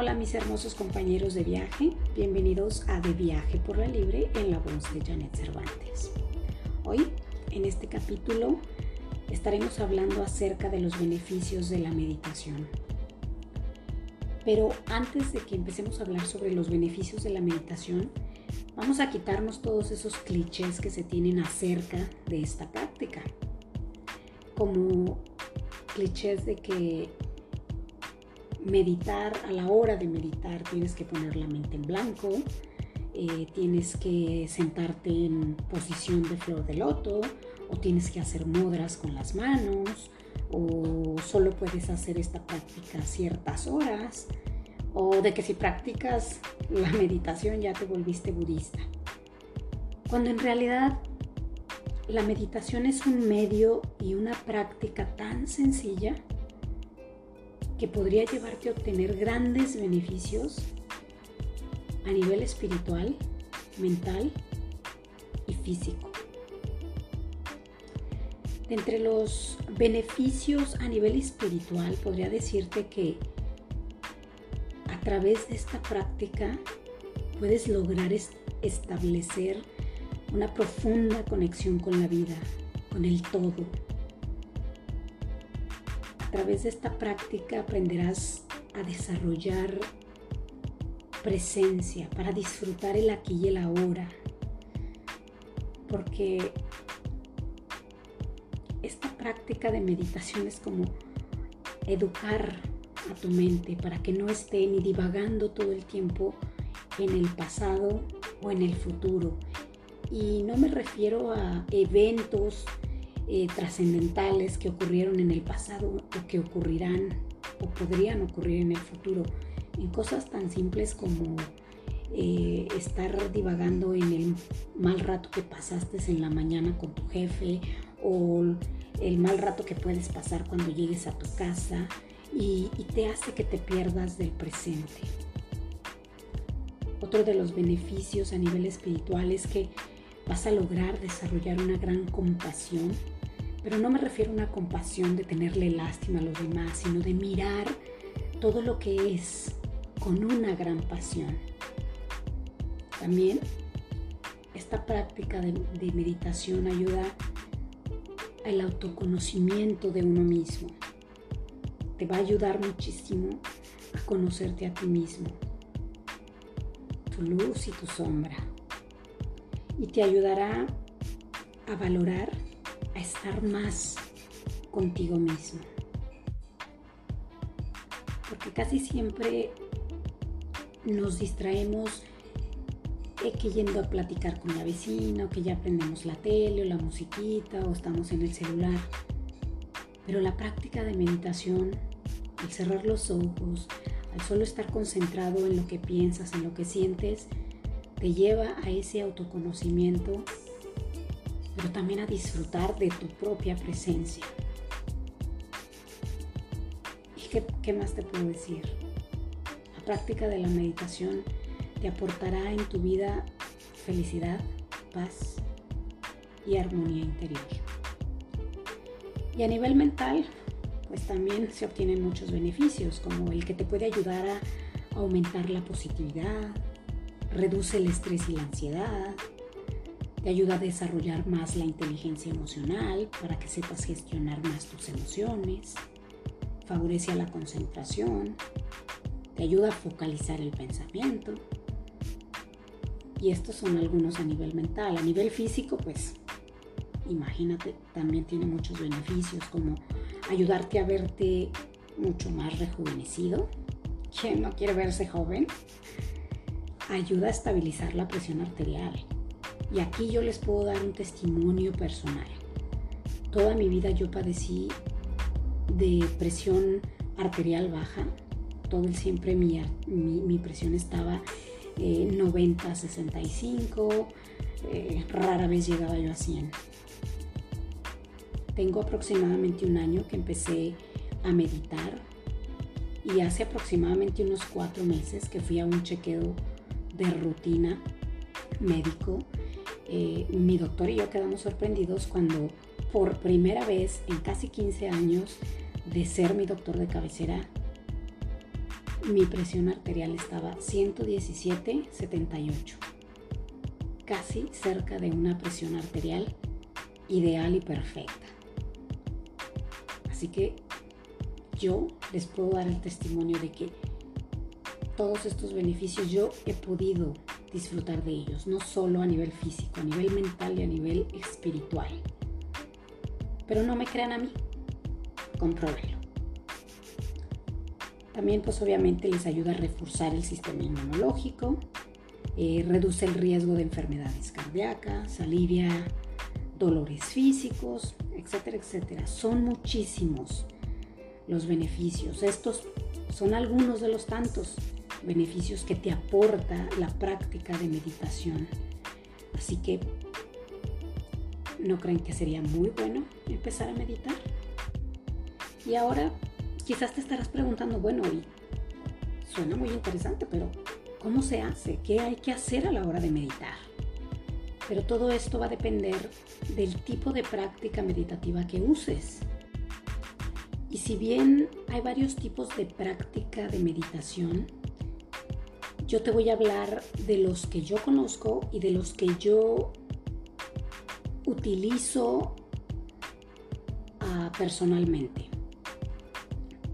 hola mis hermosos compañeros de viaje, bienvenidos a De Viaje por la Libre en la voz de Janet Cervantes. Hoy, en este capítulo, estaremos hablando acerca de los beneficios de la meditación. Pero antes de que empecemos a hablar sobre los beneficios de la meditación, vamos a quitarnos todos esos clichés que se tienen acerca de esta práctica. Como clichés de que meditar, a la hora de meditar tienes que poner la mente en blanco, eh, tienes que sentarte en posición de flor de loto o tienes que hacer mudras con las manos o solo puedes hacer esta práctica ciertas horas o de que si practicas la meditación ya te volviste budista. Cuando en realidad la meditación es un medio y una práctica tan sencilla que podría llevarte a obtener grandes beneficios a nivel espiritual, mental y físico. entre los beneficios a nivel espiritual, podría decirte que a través de esta práctica puedes lograr establecer una profunda conexión con la vida, con el todo, a través de esta práctica aprenderás a desarrollar presencia para disfrutar el aquí y el ahora. Porque esta práctica de meditación es como educar a tu mente para que no esté ni divagando todo el tiempo en el pasado o en el futuro. Y no me refiero a eventos eh, trascendentales que ocurrieron en el pasado o que ocurrirán o podrían ocurrir en el futuro, en cosas tan simples como eh, estar divagando en el mal rato que pasaste en la mañana con tu jefe o el mal rato que puedes pasar cuando llegues a tu casa y, y te hace que te pierdas del presente. Otro de los beneficios a nivel espiritual es que vas a lograr desarrollar una gran compasión pero no me refiero a una compasión de tenerle lástima a los demás, sino de mirar todo lo que es con una gran pasión. También esta práctica de, meditación ayuda al autoconocimiento de uno mismo. Te va a ayudar muchísimo a conocerte a ti mismo, tu luz y tu sombra. Y te ayudará a valorar estar más contigo mismo. Porque casi siempre nos distraemos eh, que yendo a platicar con la vecina, o que ya aprendemos la tele o la musiquita, o estamos en el celular. Pero la práctica de meditación, al cerrar los ojos, al solo estar concentrado en lo que piensas, en lo que sientes, te lleva a ese autoconocimiento pero también a disfrutar de tu propia presencia. ¿Y qué, más te puedo decir? La práctica de la meditación te aportará en tu vida felicidad, paz y armonía interior. Y a nivel mental, pues también se obtienen muchos beneficios, como el que te puede ayudar a aumentar la positividad, reduce el estrés y la ansiedad, te ayuda a desarrollar más la inteligencia emocional para que sepas gestionar más tus emociones. Favorece a la concentración. Te ayuda a focalizar el pensamiento. Y estos son algunos a nivel mental. A nivel físico, pues imagínate, también tiene muchos beneficios como ayudarte a verte mucho más rejuvenecido. ¿Quién no quiere verse joven? Ayuda a estabilizar la presión arterial y aquí yo les puedo dar un testimonio personal. Toda mi vida yo padecí de presión arterial baja. Todo el siempre mi, mi, presión estaba 90, 65, eh, rara vez llegaba yo a 100. Tengo aproximadamente un año que empecé a meditar y hace aproximadamente unos cuatro meses que fui a un chequeo de rutina médico eh, mi doctor y yo quedamos sorprendidos cuando por primera vez en casi 15 años de ser mi doctor de cabecera, mi presión arterial estaba 117-78, casi cerca de una presión arterial ideal y perfecta. Así que yo les puedo dar el testimonio de que todos estos beneficios yo he podido disfrutar de ellos, no solo a nivel físico, a nivel mental y a nivel espiritual. Pero no me crean a mí, compruébenlo. También pues obviamente les ayuda a reforzar el sistema inmunológico, eh, reduce el riesgo de enfermedades cardíacas, alivia dolores físicos, etcétera, etcétera. Son muchísimos los beneficios. Estos son algunos de los tantos beneficios que te aporta la práctica de meditación. Así que, ¿no creen que sería muy bueno empezar a meditar? Y ahora Quizás te estarás preguntando, bueno, y suena muy interesante, pero ¿cómo se hace? ¿Qué hay que hacer a la hora de meditar? Pero todo esto va a depender del tipo de práctica meditativa que uses. Y si bien hay varios tipos de práctica de meditación, yo te voy a hablar de los que yo conozco y de los que yo utilizo uh, personalmente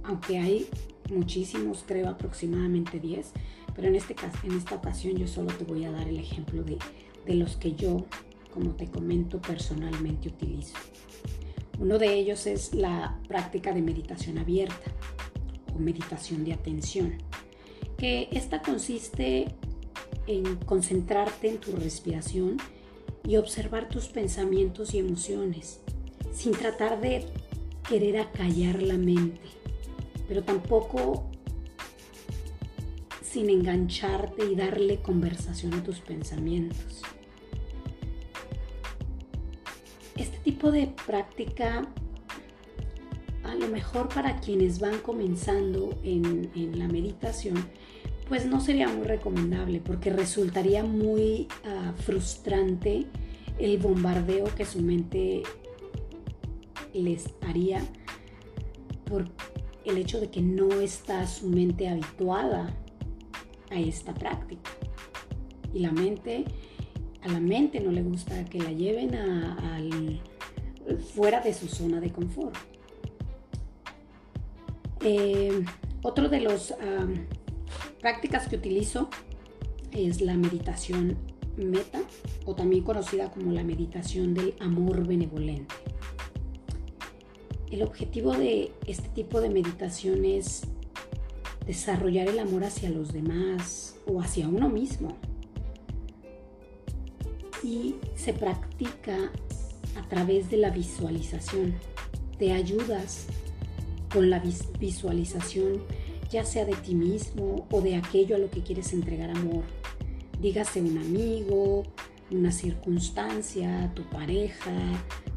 aunque hay muchísimos, creo aproximadamente 10, pero en, este en esta ocasión yo solo te voy a dar el ejemplo de, de los que yo, como te comento, personalmente utilizo. Uno de ellos es la práctica de meditación abierta o meditación de atención, que esta consiste en concentrarte en tu respiración y observar tus pensamientos y emociones, sin tratar de querer acallar la mente pero tampoco sin engancharte y darle conversación a tus pensamientos. Este tipo de práctica, a lo mejor para quienes van comenzando en, la meditación, pues no sería muy recomendable porque resultaría muy ah, frustrante el bombardeo que su mente les haría por el hecho de que no está su mente habituada a esta práctica. Y la mente, a la mente no le gusta que la lleven fuera de su zona de confort. Eh, otro de las prácticas que utilizo es la meditación meta o también conocida como la meditación del amor benevolente. El objetivo de este tipo de meditación es desarrollar el amor hacia los demás o hacia uno mismo. Y se practica a través de la visualización. Te ayudas con la visualización, ya sea de ti mismo o de aquello a lo que quieres entregar amor. Dígase un amigo, una circunstancia, tu pareja,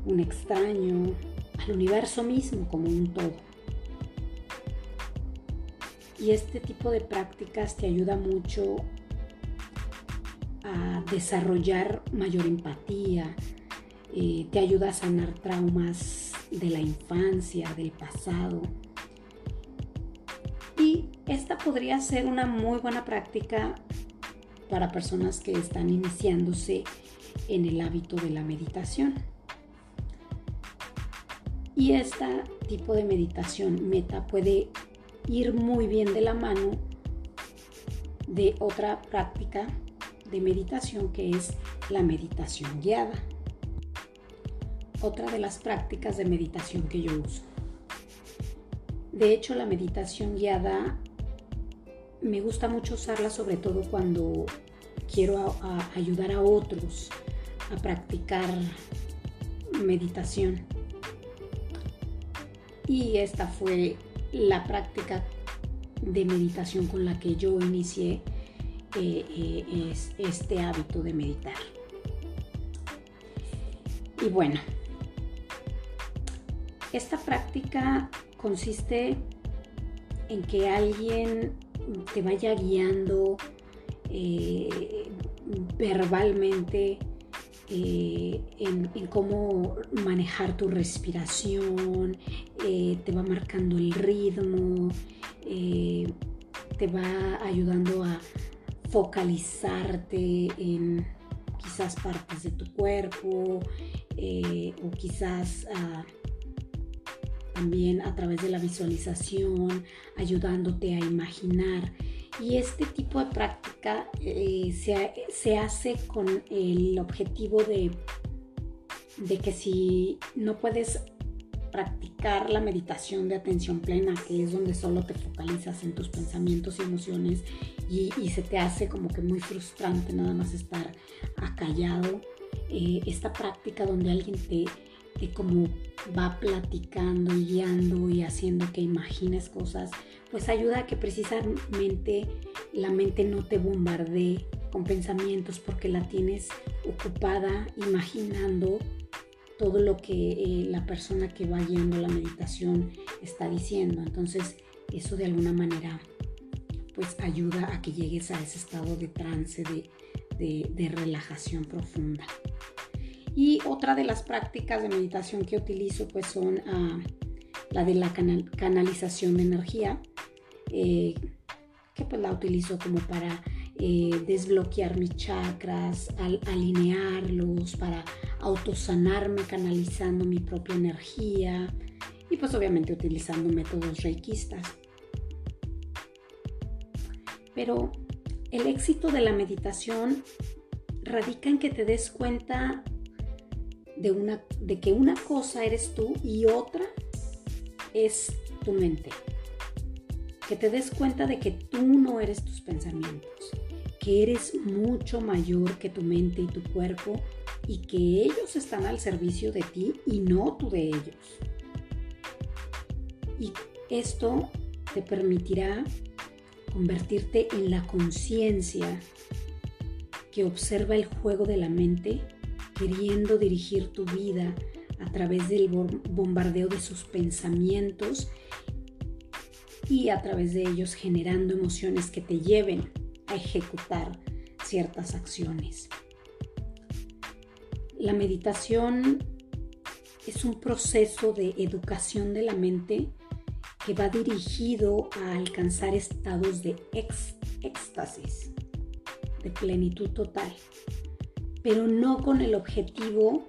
un extraño, al universo mismo como un todo. Y este tipo de prácticas te ayuda mucho a desarrollar mayor empatía, eh, te ayuda a sanar traumas de la infancia, del pasado. Esta podría ser una muy buena práctica para personas que están iniciándose en el hábito de la meditación. Y este tipo de meditación meta puede ir muy bien de la mano de otra práctica de meditación que es la meditación guiada. Otra de las prácticas de meditación que yo uso. De hecho, la meditación guiada me gusta mucho usarla sobre todo cuando quiero ayudar a otros a practicar meditación y esta fue la práctica de meditación con la que yo inicié eh, eh, este hábito de meditar. Y bueno, esta práctica consiste en que alguien te vaya guiando eh, verbalmente eh, en, cómo manejar tu respiración, eh, te va marcando el ritmo, te va ayudando a focalizarte en quizás partes de tu cuerpo o quizás también a través de la visualización, ayudándote a imaginar. Y este tipo de práctica eh, se, hace con el objetivo de, de que si no puedes practicar la meditación de atención plena, que es donde solo te focalizas en tus pensamientos y emociones y, se te hace como que muy frustrante nada más estar acallado. Eh, esta práctica donde alguien te, te como va platicando guiando y haciendo que imagines cosas, pues ayuda a que precisamente la mente no te bombardee con pensamientos porque la tienes ocupada imaginando todo lo que eh, la persona que va guiando la meditación está diciendo. Entonces, eso de alguna manera pues ayuda a que llegues a ese estado de trance, de, relajación profunda. Y otra de las prácticas de meditación que utilizo pues son ah, la de la canalización de energía, eh, que pues la utilizo como para eh, desbloquear mis chakras, al, alinearlos, para autosanarme canalizando mi propia energía y pues obviamente utilizando métodos reikistas. Pero el éxito de la meditación radica en que te des cuenta de, una, de que una cosa eres tú y otra es tu mente. Que te des cuenta de que tú no eres tus pensamientos que eres mucho mayor que tu mente y tu cuerpo y que ellos están al servicio de ti y no tú de ellos. Y esto te permitirá convertirte en la conciencia que observa el juego de la mente, queriendo dirigir tu vida a través del bombardeo de sus pensamientos y a través de ellos generando emociones que te lleven a ejecutar ciertas acciones. La meditación es un proceso de educación de la mente que va dirigido a alcanzar estados de éxtasis, de plenitud total, pero no con el objetivo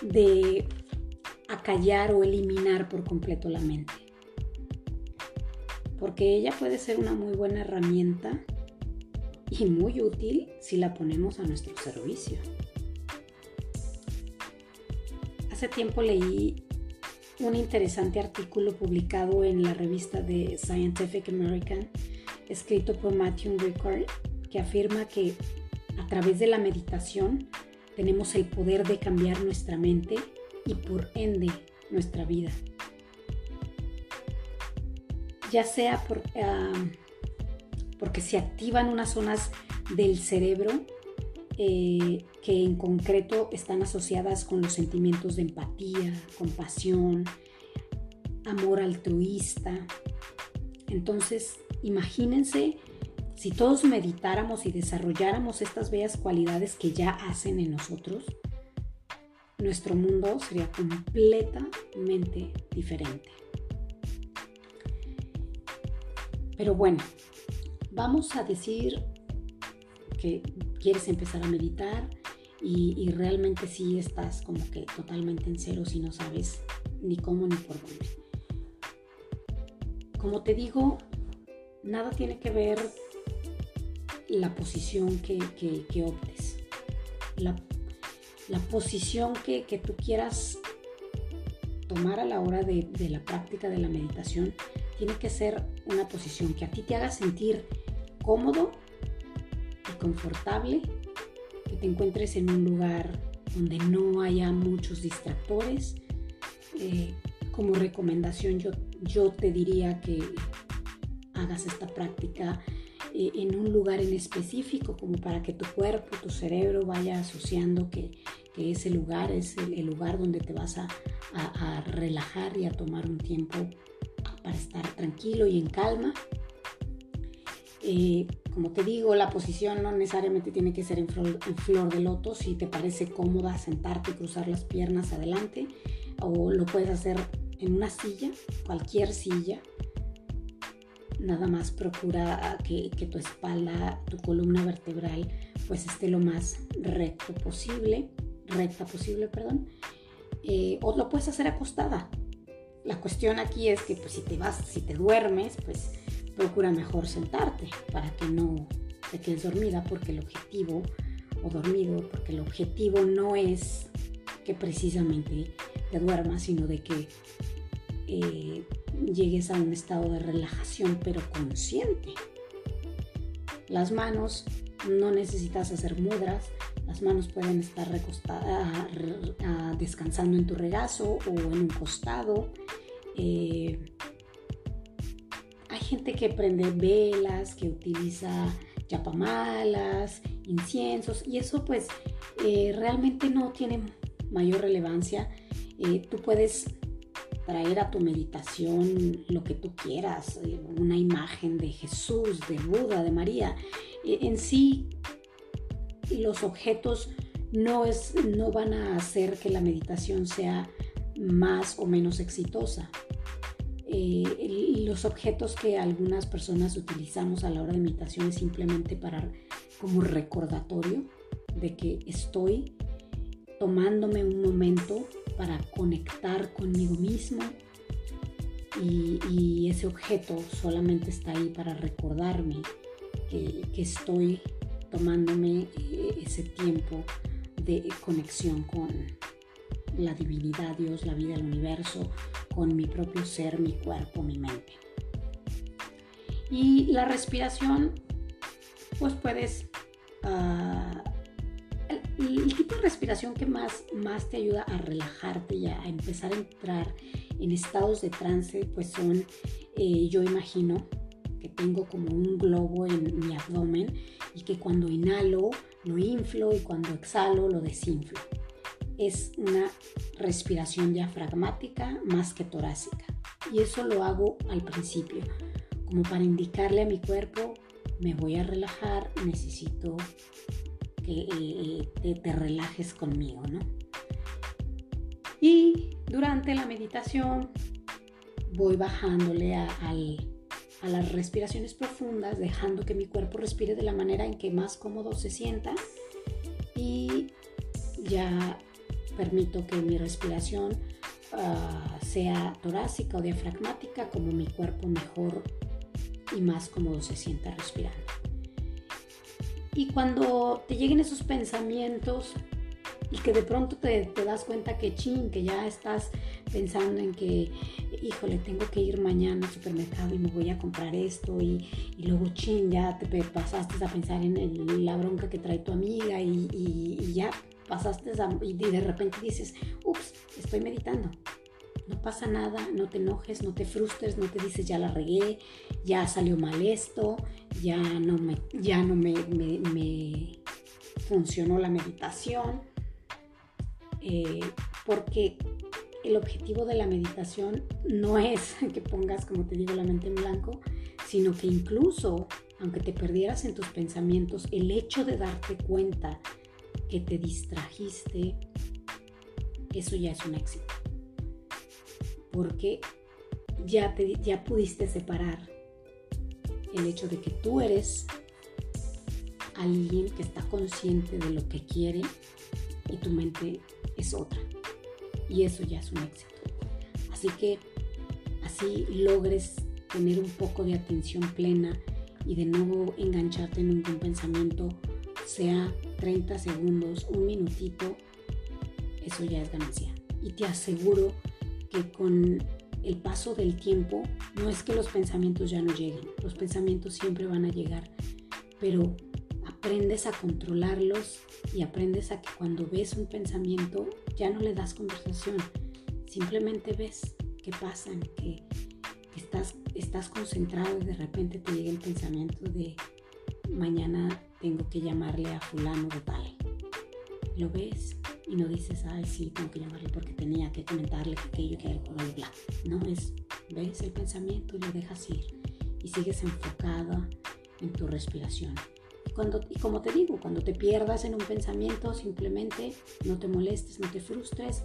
de acallar o eliminar por completo la mente. Porque ella puede ser una muy buena herramienta y muy útil si la ponemos a nuestro servicio. Hace tiempo leí un interesante artículo publicado en la revista de Scientific American, escrito por Matthew Rickard, que afirma que a través de la meditación tenemos el poder de cambiar nuestra mente y por ende nuestra vida. Ya sea por... Porque se activan unas zonas del cerebro eh, que en concreto están asociadas con los sentimientos de empatía, compasión, amor altruista. Entonces, imagínense si todos meditáramos y desarrolláramos estas bellas cualidades que ya hacen en nosotros, nuestro mundo sería completamente diferente. Pero bueno, vamos a decir que quieres empezar a meditar y, realmente sí estás como que totalmente en cero si no sabes ni cómo ni por dónde. Como te digo, nada tiene que ver la posición que, optes. La, posición que, tú quieras tomar a la hora de, de la práctica de la meditación tiene que ser una posición que a ti te haga sentir cómodo y confortable, que te encuentres en un lugar donde no haya muchos distractores. Eh, como recomendación yo, yo te diría que hagas esta práctica en un lugar en específico, como para que tu cuerpo, tu cerebro vaya asociando que, ese lugar es el, lugar donde te vas a, relajar y a tomar un tiempo para estar tranquilo y en calma. Eh, como te digo, la posición no necesariamente tiene que ser en flor, de loto. Si te parece cómoda sentarte y cruzar las piernas adelante, o lo puedes hacer en una silla, cualquier silla. Nada más procura que, que, tu espalda, tu columna vertebral, pues esté lo más recto posible, recta posible, perdón. Eh, o lo puedes hacer acostada. La cuestión aquí es que pues, si te vas, si te duermes, pues procura mejor sentarte para que no te quedes dormida, porque el objetivo, o dormido, porque el objetivo no es que precisamente te duermas, sino de que eh, llegues a un estado de relajación, pero consciente. Las manos no necesitas hacer mudras, las manos pueden estar recostadas, descansando en tu regazo o en un costado. Eh, hay gente que prende velas, que utiliza yapamalas, inciensos y eso pues eh, realmente no tiene mayor relevancia. Eh, tú puedes traer a tu meditación lo que tú quieras, eh, una imagen de Jesús, de Buda, de María. Eh, en sí, los objetos no, es, no van a hacer que la meditación sea más o menos exitosa. los objetos que algunas personas utilizamos a la hora de meditación es simplemente para como recordatorio de que estoy tomándome un momento para conectar conmigo mismo y, ese objeto solamente está ahí para recordarme que, estoy tomándome eh, ese tiempo de conexión con la divinidad, Dios, la vida, el universo, con mi propio ser, mi cuerpo, mi mente. Y la respiración, pues puedes uh, el, tipo de respiración que más, más te ayuda a relajarte y a, empezar a entrar en estados de trance, pues son, eh, yo imagino que tengo como un globo en mi abdomen y que cuando inhalo lo inflo y cuando exhalo lo desinflo. Es una respiración diafragmática más que torácica. Y eso lo hago al principio, como para indicarle a mi cuerpo, me voy a relajar, necesito te, relajes conmigo, ¿no? Y durante la meditación voy bajándole a, a las respiraciones profundas, dejando que mi cuerpo respire de la manera en que más cómodo se sienta y ya permito que mi respiración ah, sea torácica o diafragmática, como mi cuerpo mejor y más cómodo se sienta respirando. Y cuando te lleguen esos pensamientos y que de pronto te, das cuenta que chin, que ya estás pensando en que, híjole, tengo que ir mañana al supermercado y me voy a comprar esto y, luego chin, ya te pasaste a pensar en, la bronca que trae tu amiga y, ya pasaste y de repente dices, ups, estoy meditando no pasa nada, no te enojes, no te frustres, no te dices ya la regué, ya salió mal esto, ya no me, ya no me, funcionó la meditación, eh, porque el objetivo de la meditación no es que pongas, como te digo, la mente en blanco, sino que incluso, aunque te perdieras en tus pensamientos, el hecho de darte cuenta que te distrajiste, eso ya es un éxito porque ya, te, ya pudiste separar el hecho de que tú eres alguien que está consciente de lo que quiere y tu mente es otra. Y eso ya es un éxito. Así que así logres tener un poco de atención plena y de nuevo engancharte en un pensamiento, sea 30 segundos, un minutito, eso ya es ganancia. Y te aseguro que con el paso del tiempo no es que los pensamientos ya no lleguen, los pensamientos siempre van a llegar, pero aprendes a controlarlos y aprendes a que cuando ves un pensamiento ya no le das conversación, simplemente ves qué pasan, que, estás, estás concentrado y de repente te llega el pensamiento de mañana tengo que llamarle a fulano de tal. Lo ves, y no dices, ay, sí, tengo que llamarle porque tenía que comentarle que aquello, que bla, bla. No, es, ves el pensamiento y lo dejas ir y sigues enfocada en tu respiración. Cuando, y como te digo, cuando te pierdas en un pensamiento, simplemente no te molestes, no te frustres,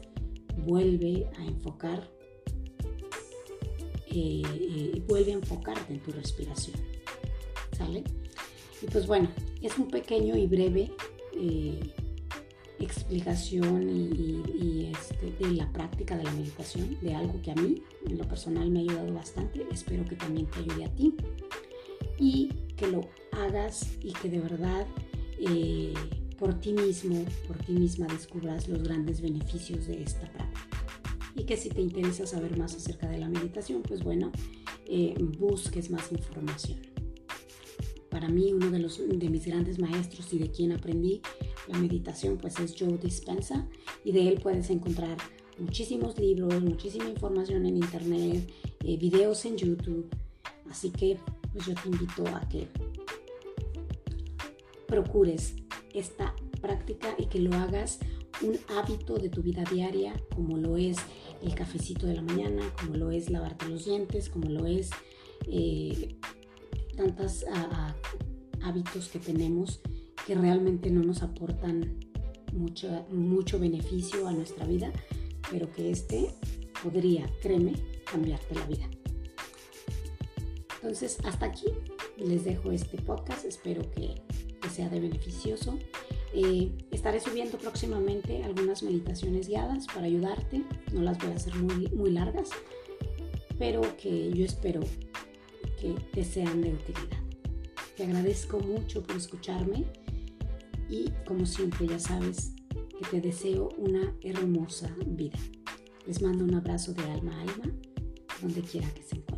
vuelve a enfocar eh, vuelve a enfocarte en tu respiración. ¿Sale? Y pues bueno, es un pequeño y breve eh, explicación y, este, de la práctica de la meditación, de algo que a mí en lo personal me ha ayudado bastante. Espero que también te ayude a ti y que lo hagas y que de verdad eh, por ti mismo, por ti misma descubras los grandes beneficios de esta práctica. Y que si te interesa saber más acerca de la meditación, pues bueno, eh, busques más información. Para mí, uno de, los, de mis grandes maestros y de quien aprendí la meditación, pues es Joe Dispensa y de él puedes encontrar muchísimos libros, muchísima información en internet, eh, videos en YouTube. Así que pues yo te invito a que procures esta práctica y que lo hagas un hábito de tu vida diaria, como lo es el cafecito de la mañana, como lo es lavarte los dientes, como lo es eh, tantos hábitos que tenemos que realmente no nos aportan mucho, mucho beneficio a nuestra vida, pero que este podría, créeme, cambiarte la vida. Entonces, hasta aquí les dejo este podcast. Espero que, sea de beneficioso. Eh, estaré subiendo próximamente algunas meditaciones guiadas para ayudarte. No las voy a hacer muy, muy largas, pero que yo espero que te sean de utilidad. Te agradezco mucho por escucharme y como siempre ya sabes que te deseo una hermosa vida. Les mando un abrazo de alma a alma donde quiera que se encuentren.